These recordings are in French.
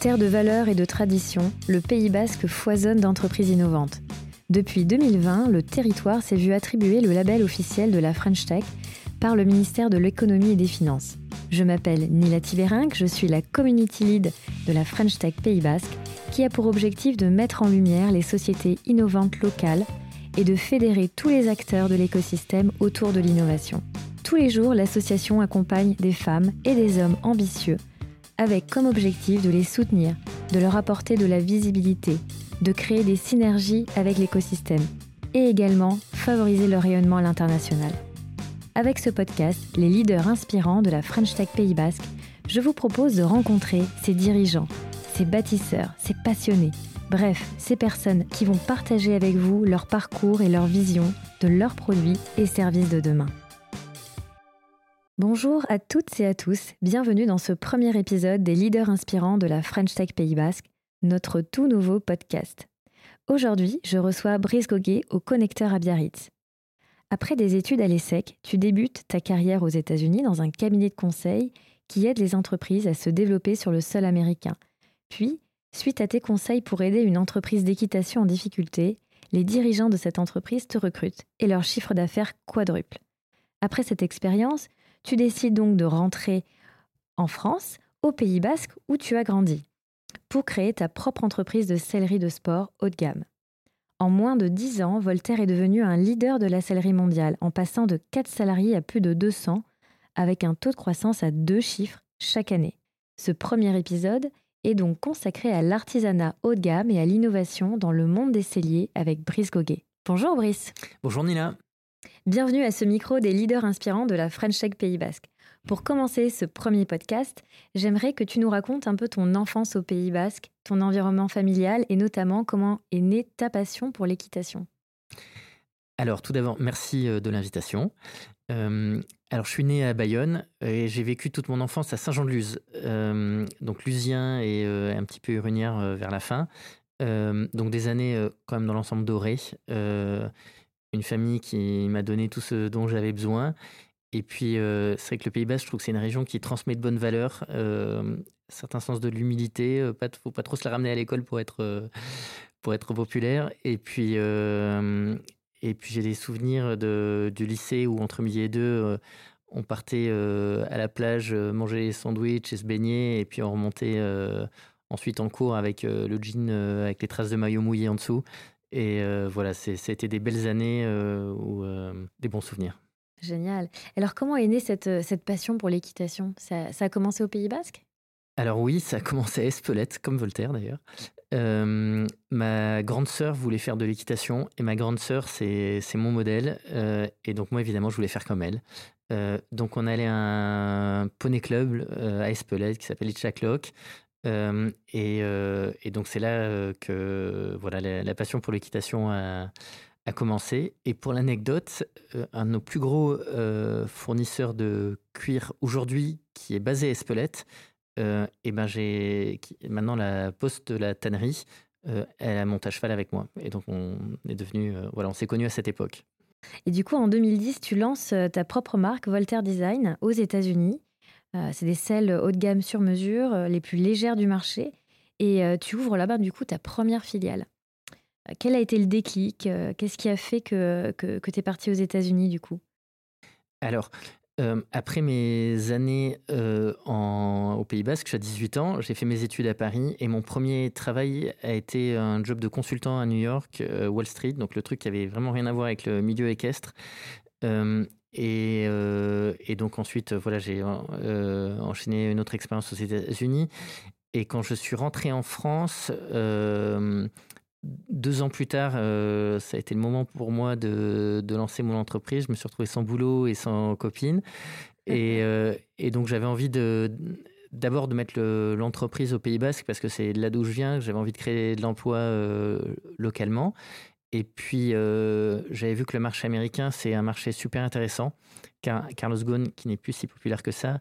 Terre de valeurs et de traditions, le Pays basque foisonne d'entreprises innovantes. Depuis 2020, le territoire s'est vu attribuer le label officiel de la French Tech par le ministère de l'économie et des finances. Je m'appelle Nila Tiberinck, je suis la community lead de la French Tech Pays Basque, qui a pour objectif de mettre en lumière les sociétés innovantes locales et de fédérer tous les acteurs de l'écosystème autour de l'innovation. Tous les jours, l'association accompagne des femmes et des hommes ambitieux, avec comme objectif de les soutenir, de leur apporter de la visibilité, de créer des synergies avec l'écosystème et également favoriser leur rayonnement à l'international. Avec ce podcast, les leaders inspirants de la French Tech Pays Basque, je vous propose de rencontrer ces dirigeants, ces bâtisseurs, ces passionnés, bref, ces personnes qui vont partager avec vous leur parcours et leur vision de leurs produits et services de demain. Bonjour à toutes et à tous, bienvenue dans ce premier épisode des leaders inspirants de la French Tech Pays Basque, notre tout nouveau podcast. Aujourd'hui, je reçois Brice Goguet au Connecteur à Biarritz. Après des études à l'ESSEC, tu débutes ta carrière aux États-Unis dans un cabinet de conseil qui aide les entreprises à se développer sur le sol américain. Puis, suite à tes conseils pour aider une entreprise d'équitation en difficulté, les dirigeants de cette entreprise te recrutent et leur chiffre d'affaires quadruple. Après cette expérience, tu décides donc de rentrer en France, au Pays Basque, où tu as grandi, pour créer ta propre entreprise de sellerie de sport haut de gamme. En moins de 10 ans, Voltaire est devenu un leader de la sellerie mondiale, en passant de 4 salariés à plus de 200, avec un taux de croissance à deux chiffres chaque année. Ce premier épisode est donc consacré à l'artisanat haut de gamme et à l'innovation dans le monde des celliers avec Brice Goguet. Bonjour Brice. Bonjour Nina. Bienvenue à ce micro des leaders inspirants de la French Tech Pays Basque. Pour commencer ce premier podcast, j'aimerais que tu nous racontes un peu ton enfance au Pays Basque, ton environnement familial et notamment comment est née ta passion pour l'équitation. Alors tout d'abord, merci euh, de l'invitation. Euh, alors je suis né à Bayonne et j'ai vécu toute mon enfance à Saint-Jean-de-Luz, euh, donc lusien et un petit peu urinière vers la fin. donc des années quand même dans l'ensemble doré. Une famille qui m'a donné tout ce dont j'avais besoin et puis, euh, c'est vrai que le Pays Basque, je trouve que c'est une région qui transmet de bonnes valeurs, euh, un certain sens de l'humilité. Il euh, ne faut pas trop se la ramener à l'école pour être, populaire. Et puis, et puis j'ai des souvenirs de, du lycée où, entre midi et deux, on partait à la plage manger des sandwichs et se baigner. Et puis, on remontait ensuite en cours avec le jean avec les traces de maillot mouillé en dessous. Et voilà, c'était des belles années ou des bons souvenirs. Génial. Alors, comment est née cette, euh, cette passion pour l'équitation? Ça, a commencé au Pays Basque? Alors oui, ça a commencé à Espelette, comme Voltaire d'ailleurs. Euh, ma grande sœur voulait faire de l'équitation et ma grande sœur, c'est mon modèle. Euh, et donc moi, évidemment, je voulais faire comme elle. donc on allait à un poney club à Espelette qui s'appelle Et, donc c'est là que voilà la, passion pour l'équitation a, commencé. Et pour l'anecdote, un de nos plus gros fournisseurs de cuir aujourd'hui, qui est basé à Espelette, et ben j'ai maintenant la poste de la tannerie, elle a monté à cheval avec moi. Et donc on est devenu, voilà, on s'est connus à cette époque. Et du coup, en 2010, tu lances ta propre marque Voltaire Design aux États-Unis. C'est des selles haut de gamme sur mesure, les plus légères du marché. Et tu ouvres là-bas, du coup, ta première filiale. Quel a été le déclic euh, Qu'est-ce qui a fait que, que, tu es parti aux États-Unis du coup? Alors, euh, après mes années euh, au Pays Basque, j'ai 18 ans, j'ai fait mes études à Paris et mon premier travail a été un job de consultant à New York, Wall Street, donc le truc qui avait vraiment rien à voir avec le milieu équestre. Et, et, donc ensuite, voilà, j'ai enchaîné une autre expérience aux États-Unis. Et quand je suis rentré en France, deux ans plus tard, euh, ça a été le moment pour moi de, lancer mon entreprise. Je me suis retrouvé sans boulot et sans copine. Et, euh, donc j'avais envie de d'abord de mettre l'entreprise au Pays Basque parce que c'est là d'où je viens. J'avais envie de créer de l'emploi euh, localement. Et puis j'avais vu que le marché américain, c'est un marché super intéressant. Car Carlos Ghosn, qui n'est plus si populaire que ça,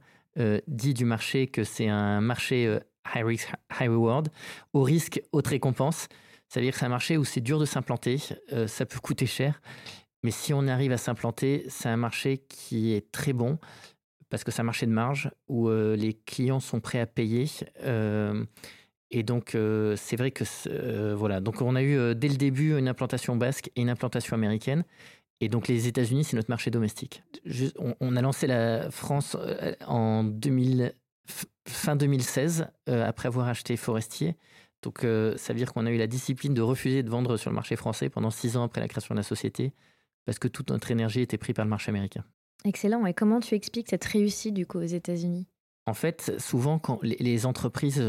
dit du marché que c'est un marché high risk, high reward, au risque, haute récompense. Ça veut dire que c'est un marché où c'est dur de s'implanter, euh, ça peut coûter cher, mais si on arrive à s'implanter, c'est un marché qui est très bon parce que c'est un marché de marge où euh, les clients sont prêts à payer. Euh, Et donc, c'est vrai que voilà. Donc, on a eu dès le début une implantation basque et une implantation américaine. Et donc, les États-Unis, c'est notre marché domestique. on, a lancé la France en 2000, fin 2016, après avoir acheté Forestier. Donc, ça veut dire qu'on a eu la discipline de refuser de vendre sur le marché français pendant six ans après la création de la société, parce que toute notre énergie était prise par le marché américain. Excellent. Et comment tu expliques cette réussite du coup aux États-Unis? En fait, souvent, quand les entreprises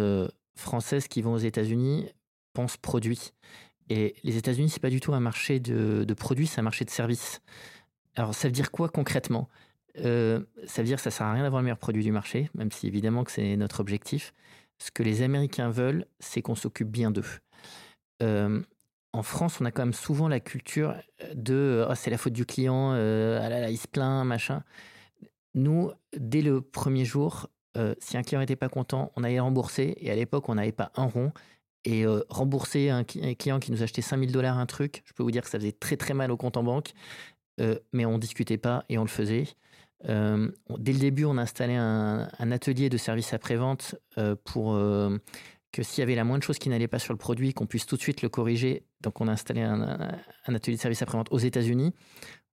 françaises qui vont aux États-Unis pensent produits. Et les États-Unis, c'est pas du tout un marché de, produits, c'est un marché de services. Alors, ça veut dire quoi concrètement? Euh, Ça veut dire que ça sert à rien d'avoir le meilleur produit du marché, même si évidemment que c'est notre objectif. Ce que les Américains veulent, c'est qu'on s'occupe bien d'eux. Euh, en France, on a quand même souvent la culture de oh, c'est la faute du client, euh, ah là là, il se plaint, machin. Nous, dès le premier jour, euh, si un client n'était pas content, on allait rembourser. Et à l'époque, on n'avait pas un rond. Et euh, rembourser un, client qui nous achetait 5000 dollars un truc, je peux vous dire que ça faisait très très mal au compte en banque. Euh, mais on ne discutait pas et on le faisait. dès le début, on a installé un, atelier de service après-vente pour que s'il y avait la moindre chose qui n'allait pas sur le produit, qu'on puisse tout de suite le corriger. Donc, on a installé un, un atelier de service après-vente aux États-Unis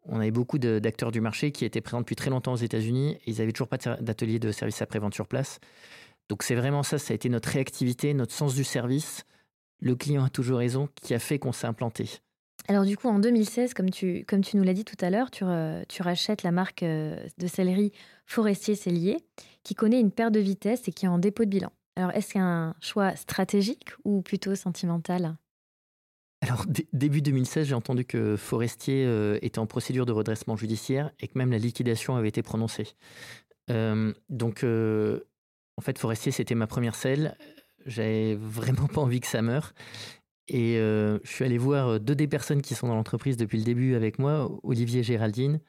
on avait beaucoup d'acteurs du marché qui étaient présents depuis très longtemps aux États-Unis ils n'avaient toujours pas d'atelier de service après-vente sur place. Donc c'est vraiment ça, ça a été notre réactivité, notre sens du service. Le client a toujours raison qui a fait qu'on s'est implanté. Alors du coup, en 2016, comme tu, nous l'as dit tout à l'heure, tu, rachètes la marque euh, de céleri Forestier Cellier, qui connaît une perte de vitesse et qui est en dépôt de bilan. Alors est-ce qu'il un choix stratégique ou plutôt sentimental? Alors, début 2016, j'ai entendu que Forestier euh, était en procédure de redressement judiciaire et que même la liquidation avait été prononcée. Euh, donc, euh, en fait, Forestier, c'était ma première selle. J'avais vraiment pas envie que ça meure. Et je suis allé voir deux des personnes qui sont dans l'entreprise depuis le début avec moi, Olivier Géraldine.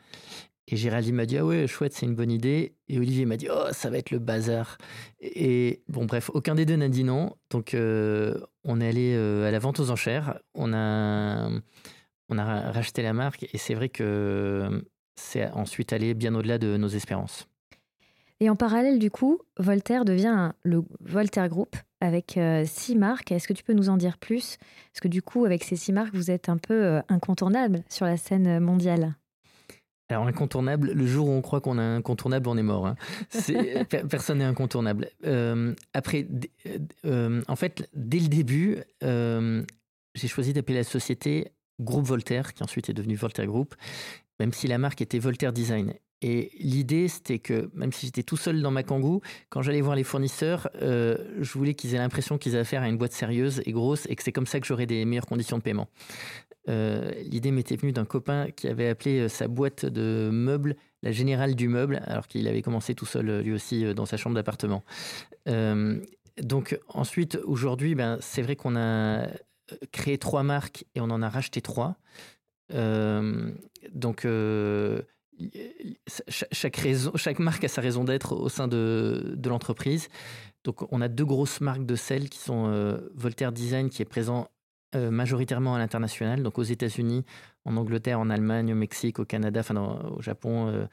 Et Géraldine m'a dit Ah ouais, chouette, c'est une bonne idée. Et Olivier m'a dit Oh, ça va être le bazar. Et bon, bref, aucun des deux n'a dit non. Donc, euh, on est allé euh, à la vente aux enchères. On a, on a racheté la marque. Et c'est vrai que c'est ensuite allé bien au-delà de nos espérances. Et en parallèle, du coup, Voltaire devient le Voltaire Group avec euh, six marques. Est-ce que tu peux nous en dire plus? Parce que du coup, avec ces six marques, vous êtes un peu incontournable sur la scène mondiale. Alors incontournable, le jour où on croit qu'on est incontournable, on est mort. Hein. personne n'est incontournable. Euh, après, euh, en fait, dès le début, euh, j'ai choisi d'appeler la société Groupe Voltaire, qui ensuite est devenu Voltaire Group, même si la marque était Voltaire Design. Et l'idée, c'était que même si j'étais tout seul dans ma kangou, quand j'allais voir les fournisseurs, je voulais qu'ils aient l'impression qu'ils avaient affaire à une boîte sérieuse et grosse et que c'est comme ça que j'aurais des meilleures conditions de paiement. Euh, l'idée m'était venue d'un copain qui avait appelé euh, sa boîte de meubles la générale du meuble, alors qu'il avait commencé tout seul lui aussi euh, dans sa chambre d'appartement. donc ensuite, aujourd'hui, ben, c'est vrai qu'on a créé trois marques et on en a racheté trois. donc chaque, raison, chaque marque a sa raison d'être au sein de, de l'entreprise. Donc on a deux grosses marques de sel qui sont Voltaire Design qui est présent euh, majoritairement à l'international, donc aux États-Unis, en Angleterre, en Allemagne, au Mexique, au Canada, enfin au Japon, euh,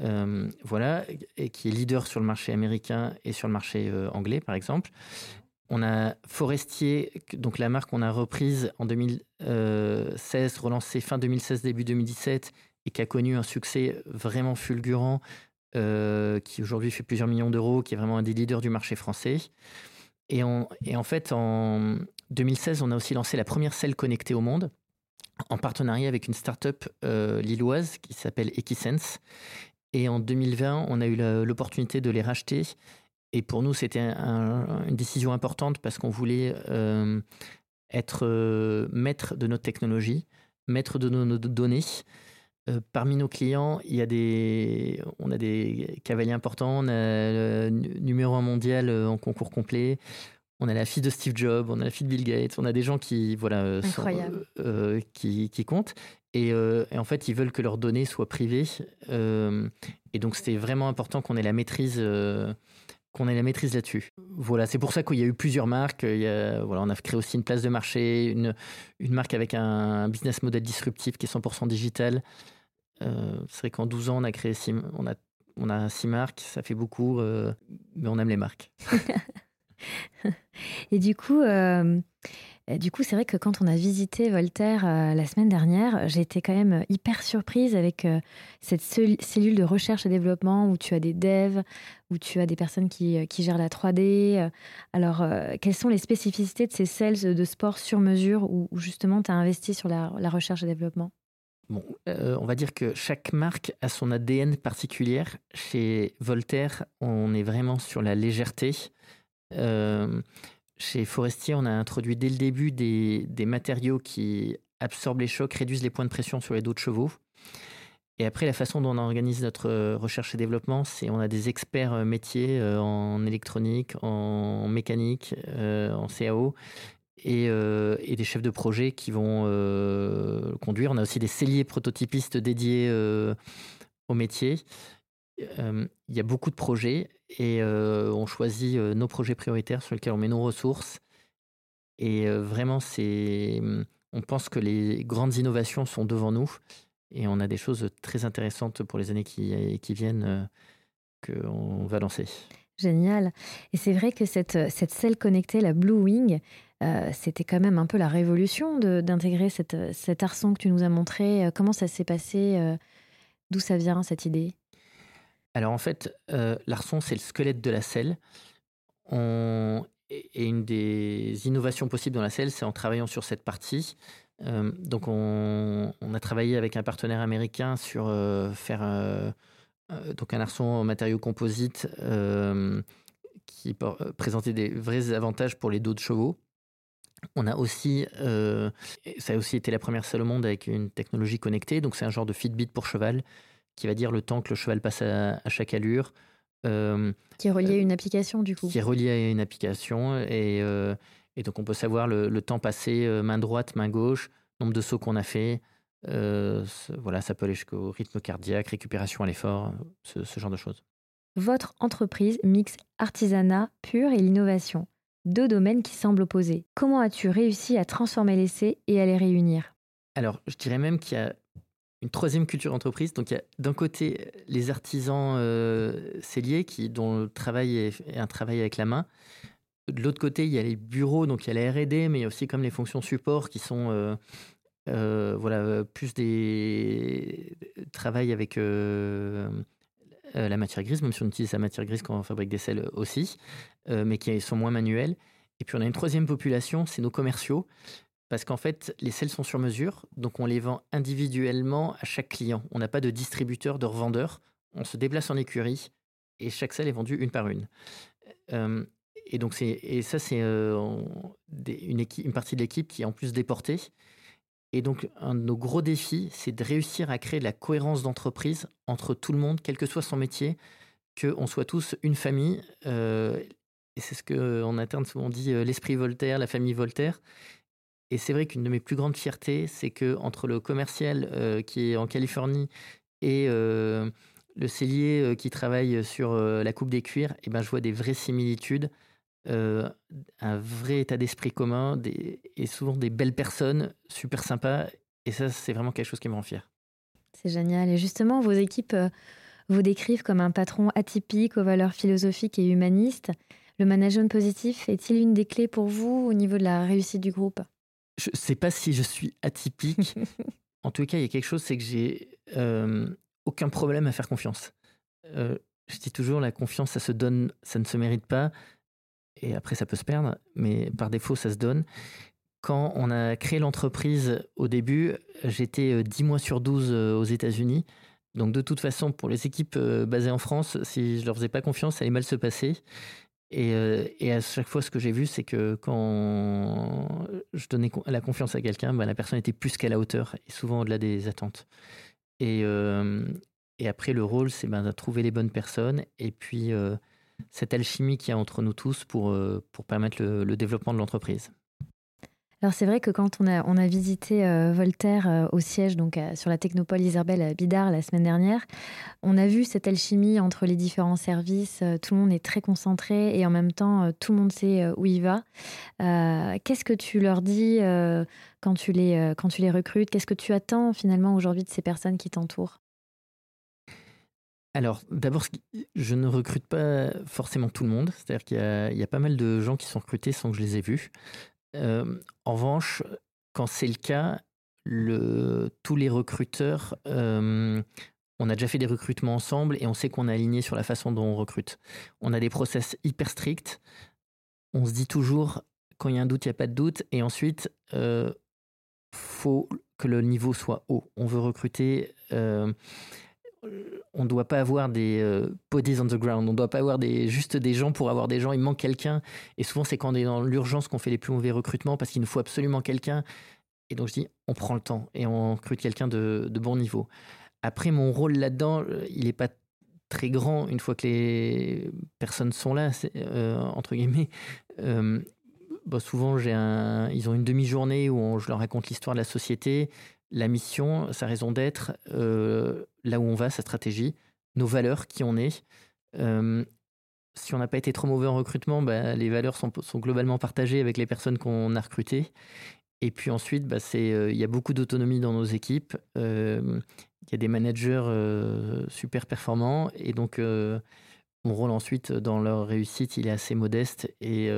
euh, voilà, et qui est leader sur le marché américain et sur le marché anglais, par exemple. On a Forestier, donc la marque qu'on a reprise en 2016, relancée fin 2016, début 2017, et qui a connu un succès vraiment fulgurant, qui aujourd'hui fait plusieurs millions d'euros, qui est vraiment un des leaders du marché français. Et, et en fait, en, 2016, on a aussi lancé la première selle connectée au monde en partenariat avec une start-up euh, lilloise qui s'appelle Equisense. Et en 2020, on a eu l'opportunité de les racheter. Et pour nous, c'était une décision importante parce qu'on voulait euh, être euh, maître de notre technologie, maître de nos, données. parmi nos clients, il y a des, on a des cavaliers importants. On a le numéro un mondial en concours complet on a la fille de Steve Jobs, on a la fille de Bill Gates, on a des gens qui voilà euh, euh, qui, comptent euh, et, en fait ils veulent que leurs données soient privées et donc c'était vraiment important qu'on ait la maîtrise qu'on ait la maîtrise là-dessus. Voilà, c'est pour ça qu'il y a eu plusieurs marques. voilà, on a créé aussi une place de marché, une, une marque avec un business model disruptif qui est 100% digital. c'est vrai qu'en 12 ans, on a créé six, on a, on a six marques, ça fait beaucoup, mais on aime les marques. Et du coup, du coup, c'est vrai que quand on a visité Voltaire la semaine dernière, j'ai été quand même hyper surprise avec cette cellule de recherche et développement où tu as des devs, où tu as des personnes qui, qui gèrent la 3D. Alors, quelles sont les spécificités de ces cells de sport sur mesure où, justement tu as investi sur la, la recherche et développement? Bon, on va dire que chaque marque a son ADN particulière. Chez Voltaire, on est vraiment sur la légèreté. Chez Forestier, on a introduit dès le début des, matériaux qui absorbent les chocs, réduisent les points de pression sur les dos de chevaux. Et après, la façon dont on organise notre recherche et développement, c'est on a des experts métiers en électronique, en mécanique, en CAO, et, des chefs de projet qui vont conduire. On a aussi des celliers prototypistes dédiés au métier. il y a beaucoup de projets et on choisit nos projets prioritaires sur lesquels on met nos ressources. Et vraiment, c'est, on pense que les grandes innovations sont devant nous et on a des choses très intéressantes pour les années qui, qui viennent qu'on va lancer. Génial. Et c'est vrai que cette, cette selle connectée, la Blue Wing, c'était quand même un peu la révolution d'intégrer cet arçon que tu nous as montré. Comment ça s'est passé D'où ça vient cette idée? Alors en fait, l'arçon, c'est le squelette de la selle. Et une des innovations possibles dans la selle, c'est en travaillant sur cette partie. donc on... a travaillé avec un partenaire américain sur faire donc un arçon en matériaux composites qui présentait des vrais avantages pour les dos de chevaux. On a aussi, euh, ça a aussi été la première seule au monde avec une technologie connectée. Donc c'est un genre de Fitbit pour cheval qui va dire le temps que le cheval passe à, chaque allure. Euh, qui est relié à une application du coup. Qui est relié à une application et, euh, et donc on peut savoir le, temps passé main droite, main gauche, nombre de sauts qu'on a fait. voilà, ça peut aller jusqu'au rythme cardiaque, récupération à l'effort, ce, ce genre de choses. Votre entreprise mixe artisanat pur et l'innovation deux domaines qui semblent opposés. Comment as-tu réussi à transformer l'essai et à les réunir? Alors, je dirais même qu'il y a une troisième culture entreprise. Donc, il y a d'un côté les artisans euh, celliers qui, dont le travail est, un travail avec la main. De l'autre côté, il y a les bureaux, donc il y a la R&D, mais il y a aussi comme les fonctions support qui sont euh, euh, voilà, plus des travail avec euh, la matière grise, même si on utilise la matière grise quand on fabrique des selles aussi, mais qui sont moins manuelles. Et puis on a une troisième population, c'est nos commerciaux, parce qu'en fait, les selles sont sur mesure, donc on les vend individuellement à chaque client. On n'a pas de distributeur, de revendeur. On se déplace en écurie et chaque selle est vendue une par une. Euh, et donc c'est et ça c'est une, une, partie de l'équipe qui est en plus déportée et donc, un de nos gros défis, c'est de réussir à créer de la cohérence d'entreprise entre tout le monde, quel que soit son métier, qu'on soit tous une famille. Euh, et c'est ce qu'en interne souvent dit euh, l'esprit Voltaire, la famille Voltaire. Et c'est vrai qu'une de mes plus grandes fiertés, c'est que entre le commercial euh, qui est en Californie et le cellier qui travaille sur la coupe des cuirs, et eh ben, je vois des vraies similitudes. Euh, un vrai état d'esprit commun et souvent des belles personnes super sympas. Et ça, c'est vraiment quelque chose qui me rend fier. C'est génial. Et justement, vos équipes euh, vous décrivent comme un patron atypique aux valeurs philosophiques et humanistes. Le management positif est-il une des clés pour vous au niveau de la réussite du groupe? Je ne sais pas si je suis atypique. en tout cas, il y a quelque chose, c'est que j'ai euh, aucun problème à faire confiance. je dis toujours, la confiance, ça se donne, ça ne se mérite pas et après ça peut se perdre, mais par défaut ça se donne. Quand on a créé l'entreprise au début, j'étais 10 euh, mois sur 12 euh, aux États-Unis. Donc de toute façon, pour les équipes euh, basées en France, si je leur faisais pas confiance, ça allait mal se passer. Et, et à chaque fois, ce que j'ai vu, c'est que quand je donnais la confiance à quelqu'un, bah, la personne était plus qu'à la hauteur et souvent au-delà des attentes. Et, et après, le rôle, c'est ben, de trouver les bonnes personnes et puis cette alchimie qu'il y a entre nous tous pour, euh, pour permettre le, développement de l'entreprise. Alors c'est vrai que quand on a, visité euh, Voltaire euh, au siège, donc sur la Technopole Isabelle Bidard la semaine dernière, on a vu cette alchimie entre les différents services. tout le monde est très concentré et en même temps tout le monde sait où il va. Qu'est-ce que tu leur dis quand, tu les, quand tu les recrutes? Qu'est-ce que tu attends finalement aujourd'hui de ces personnes qui t'entourent? Alors, d'abord, je ne recrute pas forcément tout le monde. C'est-à-dire qu'il y, a pas mal de gens qui sont recrutés sans que je les ai vus. En revanche, quand c'est le cas, tous les recruteurs, on a déjà fait des recrutements ensemble et on sait qu'on est aligné sur la façon dont on recrute. On a des process hyper stricts. On se dit toujours, quand il y a un doute, il n'y a pas de doute. Et ensuite, il faut que le niveau soit haut. On veut recruter on ne doit pas avoir des euh, bodies on the ground, on ne doit pas avoir des, juste des gens pour avoir des gens, il manque quelqu'un. Et souvent, c'est quand on est dans l'urgence qu'on fait les plus mauvais recrutements parce qu'il nous faut absolument quelqu'un. Et donc, je dis, on prend le temps et on recrute quelqu'un de, bon niveau. Après, mon rôle là-dedans, euh, il n'est pas très grand une fois que les personnes sont là, euh, entre guillemets. Bah, souvent, j'ai un, ils ont une demi-journée où je leur raconte l'histoire de la société la mission, sa raison d'être, euh, là où on va, sa stratégie, nos valeurs, qui on est. Euh, si on n'a pas été trop mauvais en recrutement, bah, les valeurs sont, globalement partagées avec les personnes qu'on a recrutées. Et puis ensuite, bah, euh, il y a beaucoup d'autonomie dans nos équipes. Il y a des managers super performants. Et donc, mon rôle ensuite dans leur réussite, il est assez modeste. Et,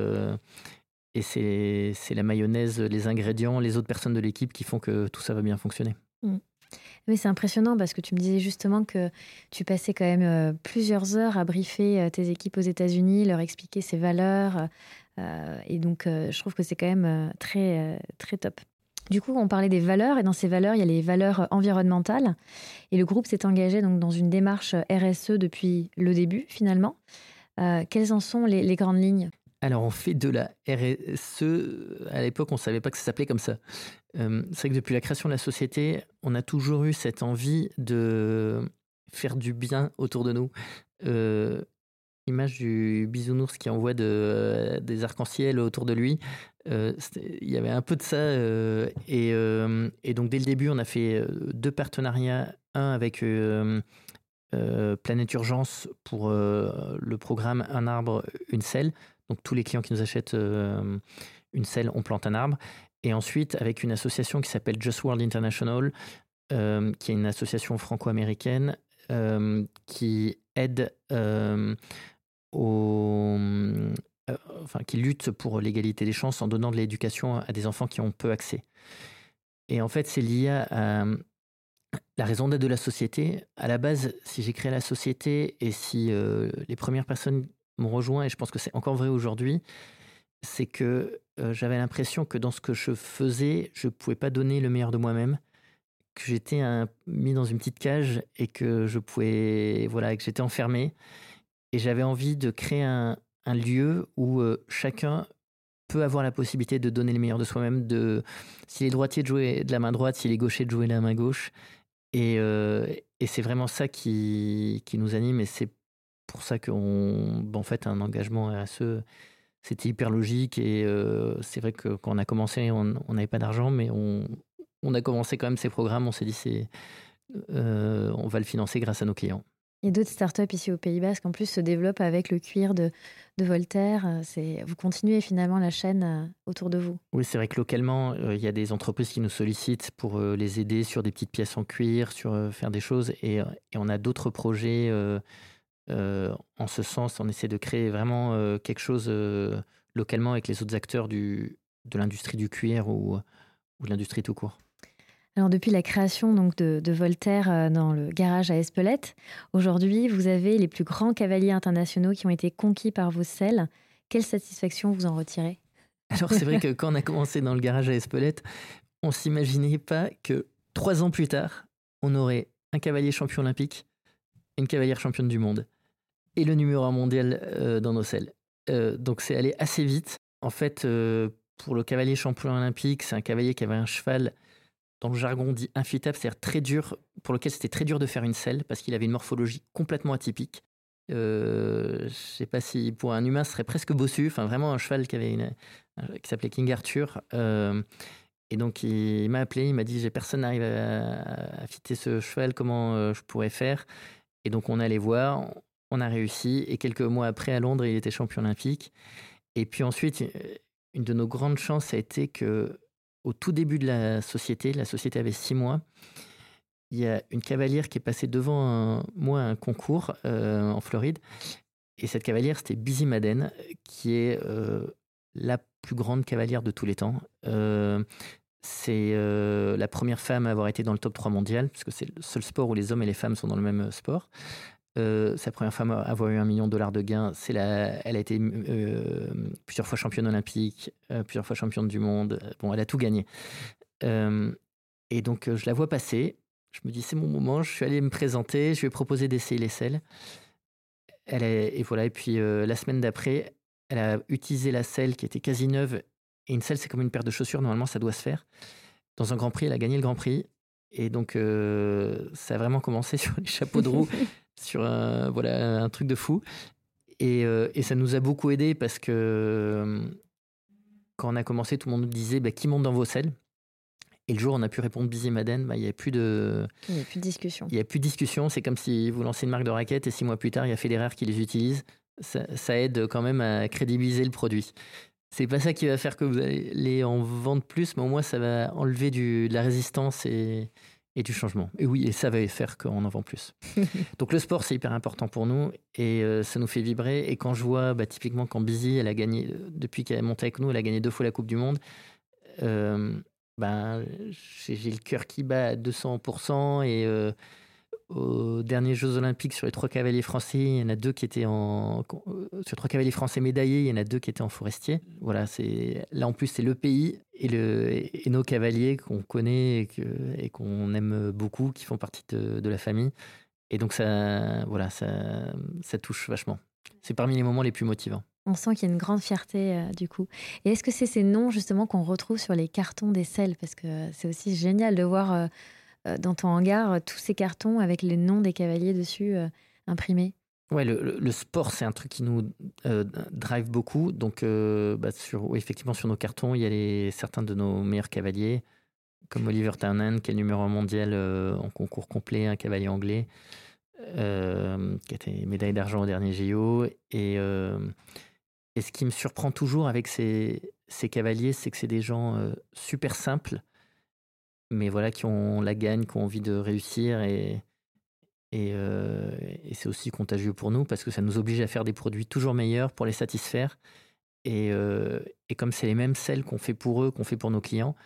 et c'est la mayonnaise, les ingrédients, les autres personnes de l'équipe qui font que tout ça va bien fonctionner. Mm. Mais c'est impressionnant parce que tu me disais justement que tu passais quand même euh, plusieurs heures à briefer euh, tes équipes aux États-Unis, leur expliquer ses valeurs. Euh, et donc, je trouve que c'est quand même très, très top. Du coup, on parlait des valeurs et dans ces valeurs, il y a les valeurs environnementales. Et le groupe s'est engagé donc dans une démarche RSE depuis le début, finalement. quelles en sont les grandes lignes? Alors, on fait de la RSE. À l'époque, on ne savait pas que ça s'appelait comme ça. Euh, c'est vrai que depuis la création de la société, on a toujours eu cette envie de faire du bien autour de nous. Euh, image du bisounours qui envoie de, des arcs-en-ciel autour de lui. Euh, il y avait un peu de ça. Et, donc, dès le début, on a fait deux partenariats. Un avec Planète Urgence pour le programme Un arbre, une selle donc tous les clients qui nous achètent euh, une selle, on plante un arbre. Et ensuite, avec une association qui s'appelle Just World International, euh, qui est une association franco-américaine euh, qui aide aux, enfin, qui lutte pour l'égalité des chances en donnant de l'éducation à des enfants qui ont peu accès. Et en fait, c'est lié à la raison d'être de la société. À la base, si j'ai créé la société et si les premières personnes m'ont rejoint, et je pense que c'est encore vrai aujourd'hui, c'est que euh, j'avais l'impression que dans ce que je faisais, je ne pouvais pas donner le meilleur de moi-même, que j'étais mis dans une petite cage et que je pouvais, voilà, que j'étais enfermé. Et j'avais envie de créer un, lieu où euh, chacun peut avoir la possibilité de donner le meilleur de soi-même, de s'il est droitier de jouer de la main droite, s'il est gaucher de jouer de la main gauche. Et, euh, et c'est vraiment ça qui, qui nous anime et c'est pour ça qu'on, en fait, un engagement RSE, c'était hyper logique. Et euh, c'est vrai que quand on a commencé, on n'avait pas d'argent, mais on, on, a commencé quand même ces programmes. On s'est dit, c'est, euh, on va le financer grâce à nos clients. Et d'autres startups ici au Pays Basque, en plus, se développent avec le cuir de, de Voltaire. C'est, vous continuez finalement la chaîne euh, autour de vous. Oui, c'est vrai que localement, il y a des entreprises qui nous sollicitent pour les aider sur des petites pièces en cuir, sur faire des choses. Et, et on a d'autres projets en ce sens, on essaie de créer vraiment euh, quelque chose euh, localement avec les autres acteurs du, de l'industrie du cuir ou, ou de l'industrie tout court. Alors depuis la création donc de, Voltaire dans le garage à Espelette, aujourd'hui vous avez les plus grands cavaliers internationaux qui ont été conquis par vos selles. Quelle satisfaction vous en retirez? Alors c'est vrai que quand on a commencé dans le garage à Espelette, on s'imaginait pas que trois ans plus tard, on aurait un cavalier champion olympique une cavalière championne du monde et le numéro 1 mondial euh, dans nos selles. Euh, donc c'est allé assez vite. En fait, euh, pour le cavalier champion olympique, c'est un cavalier qui avait un cheval dans le jargon dit infitable, c'est-à-dire très dur, pour lequel c'était très dur de faire une selle parce qu'il avait une morphologie complètement atypique. Je sais pas si pour un humain ce serait presque bossu, enfin vraiment un cheval qui avait une, qui s'appelait King Arthur. et donc il, m'a appelé, il m'a dit j'ai personne n'arrive à, à, fitter ce cheval, comment je pourrais faire? Et donc on allait voir, on a réussi. Et quelques mois après, à Londres, il était champion olympique. Et puis ensuite, euh, une de nos grandes chances a été que, au tout début de la société, la société avait six mois, il y a une cavalière qui est passée devant moi à un concours en Floride. Et cette cavalière, c'était Busy Madden, qui est la plus grande cavalière de tous les temps. C'est la première femme à avoir été dans le top 3 mondial, puisque c'est le seul sport où les hommes et les femmes sont dans le même sport. Euh, sa première femme à avoir eu un million de dollars de gains, c'est la, elle a été euh, plusieurs fois championne olympique, euh, plusieurs fois championne du monde. Bon, elle a tout gagné. et donc, je la vois passer. Je me dis, c'est mon moment. Je suis allé me présenter. Je lui ai proposé d'essayer les selles. Elle est, et voilà. Et puis, la semaine d'après, elle a utilisé la selle qui était quasi neuve. Et une selle, c'est comme une paire de chaussures. Normalement, ça doit se faire. Dans un Grand Prix, elle a gagné le Grand Prix. Et donc, ça a vraiment commencé sur les chapeaux de roue sur un, voilà, un truc de fou. Et, euh, et, ça nous a beaucoup aidé parce que euh, quand on a commencé, tout le monde nous disait bah, qui monte dans vos selles? Et le jour où on a pu répondre Busy Madden, bah, il n'y a plus de. Il n'y a plus de discussion. Il n'y a plus de discussion. C'est comme si vous lancez une marque de raquettes et six mois plus tard, il y a Federer qui les utilise. Ça, ça aide quand même à crédibiliser le produit. C'est pas ça qui va faire que vous allez en vendre plus, mais au moins ça va enlever du, de la résistance et, et du changement. Et oui, et ça va faire qu'on en vend plus. Donc le sport, c'est hyper important pour nous et euh, ça nous fait vibrer. Et quand je vois, bah, typiquement, quand Busy, elle a gagné, euh, depuis qu'elle est montée avec nous, elle a gagné deux fois la Coupe du Monde, euh, ben, j'ai le cœur qui bat à 200% et aux derniers Jeux Olympiques, sur les trois cavaliers français, il y en a deux qui étaient en. Sur trois cavaliers français médaillés, il y en a deux qui étaient en forestier. Voilà, c'est là en plus, c'est le pays et, le, et nos cavaliers qu'on connaît et qu'on aime beaucoup, qui font partie de, la famille. Et donc, ça, voilà, ça, ça touche vachement. C'est parmi les moments les plus motivants. On sent qu'il y a une grande fierté euh, du coup. Et est-ce que c'est ces noms justement qu'on retrouve sur les cartons des selles? Parce que c'est aussi génial de voir. Euh, euh, dans ton hangar euh, tous ces cartons avec les noms des cavaliers dessus euh, imprimés Ouais, le, sport, c'est un truc qui nous drive beaucoup. Donc, bah, effectivement, sur nos cartons, il y a les, certains de nos meilleurs cavaliers, comme Oliver Townend, qui est numéro un mondial en concours complet, un cavalier anglais, qui a été médaille d'argent au dernier JO. Et, ce qui me surprend toujours avec ces cavaliers, c'est que c'est des gens super simples mais voilà, qui ont la gagne, qui ont envie de réussir et, euh, et, c'est aussi contagieux pour nous parce que ça nous oblige à faire des produits toujours meilleurs pour les satisfaire. Et, euh, et comme c'est les mêmes celles qu'on fait pour eux, qu'on fait pour nos clients,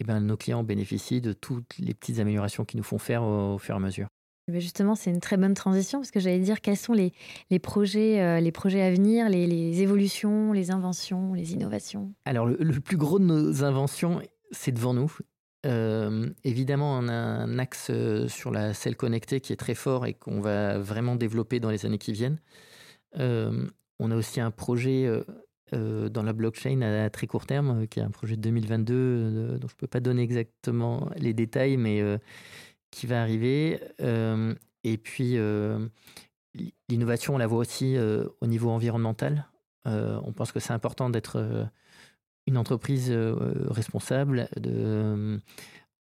et eh ben, nos clients bénéficient de toutes les petites améliorations qu'ils nous font faire au, fur et à mesure. Eh ben, justement, c'est une très bonne transition parce que j'allais dire quels sont les, les projets, euh, les projets à venir, les, les, évolutions, les inventions, les innovations? Alors, le, le plus gros de nos inventions, c'est devant nous euh, évidemment, on a un axe euh, sur la selle connectée qui est très fort et qu'on va vraiment développer dans les années qui viennent. Euh, on a aussi un projet dans la blockchain à, très court terme, qui est un projet de 2022, dont je ne peux pas donner exactement les détails, mais qui va arriver. et puis, l'innovation, on la voit aussi au niveau environnemental. on pense que c'est important d'être une entreprise responsable. De,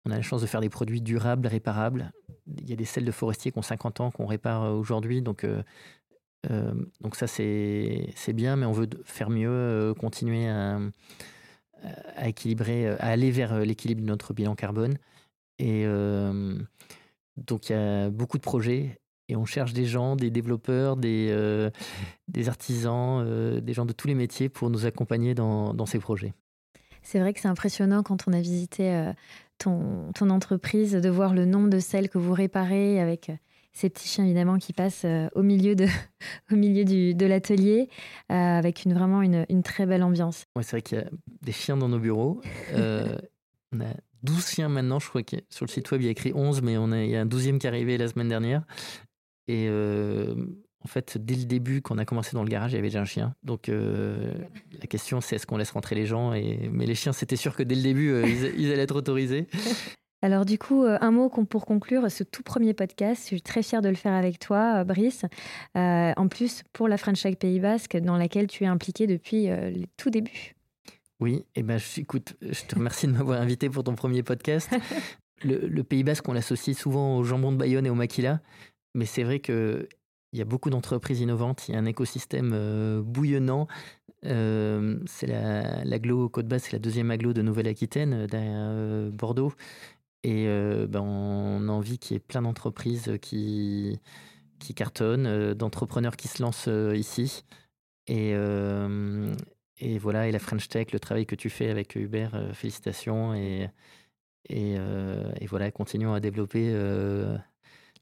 on a la chance de faire des produits durables, réparables. Il y a des selles de forestiers qui ont 50 ans, qu'on répare aujourd'hui. Donc, donc ça, c'est bien, mais on veut faire mieux, continuer à, à, équilibrer, à aller vers l'équilibre de notre bilan carbone. Et donc, il y a beaucoup de projets et on cherche des gens, des développeurs, des, euh, des artisans, euh, des gens de tous les métiers pour nous accompagner dans, dans ces projets. C'est vrai que c'est impressionnant quand on a visité euh, ton, ton, entreprise de voir le nombre de selles que vous réparez avec ces petits chiens évidemment qui passent au milieu de, au milieu du, de l'atelier avec une, vraiment une, une, très belle ambiance. Ouais, c'est vrai qu'il y a des chiens dans nos bureaux. on a 12 chiens maintenant, je crois que sur le site web il y a écrit 11, mais on a, il y a un 12e qui est arrivé la semaine dernière. Et euh, en fait, dès le début, quand on a commencé dans le garage, il y avait déjà un chien. Donc euh, la question, c'est est-ce qu'on laisse rentrer les gens et... Mais les chiens, c'était sûr que dès le début, euh, ils, allaient être autorisés. Alors du coup, un mot pour conclure ce tout premier podcast. Je suis très fière de le faire avec toi, Brice. en plus, pour la French Tech Pays Basque, dans laquelle tu es impliqué depuis le tout début. Oui, et eh ben, je, écoute, je te remercie de m'avoir invité pour ton premier podcast. Le, le Pays Basque, on l'associe souvent au jambon de Bayonne et au maquila. Mais c'est vrai qu'il y a beaucoup d'entreprises innovantes, il y a un écosystème bouillonnant. C'est l'aglo Côte Basse, c'est la deuxième aglo de Nouvelle-Aquitaine, derrière Bordeaux. Et ben, on a envie qu'il y ait plein d'entreprises qui, cartonnent, d'entrepreneurs qui se lancent ici. Et, voilà, et la French Tech, le travail que tu fais avec Hubert, félicitations. Et, voilà, continuons à développer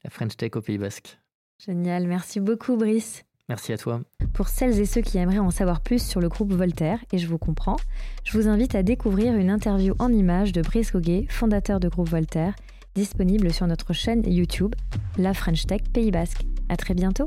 la French Tech au Pays Basque. Génial, merci beaucoup Brice. Merci à toi. Pour celles et ceux qui aimeraient en savoir plus sur le groupe Voltaire, et je vous comprends, je vous invite à découvrir une interview en images de Brice Goguet, fondateur de groupe Voltaire, disponible sur notre chaîne YouTube, La French Tech Pays Basque. À très bientôt!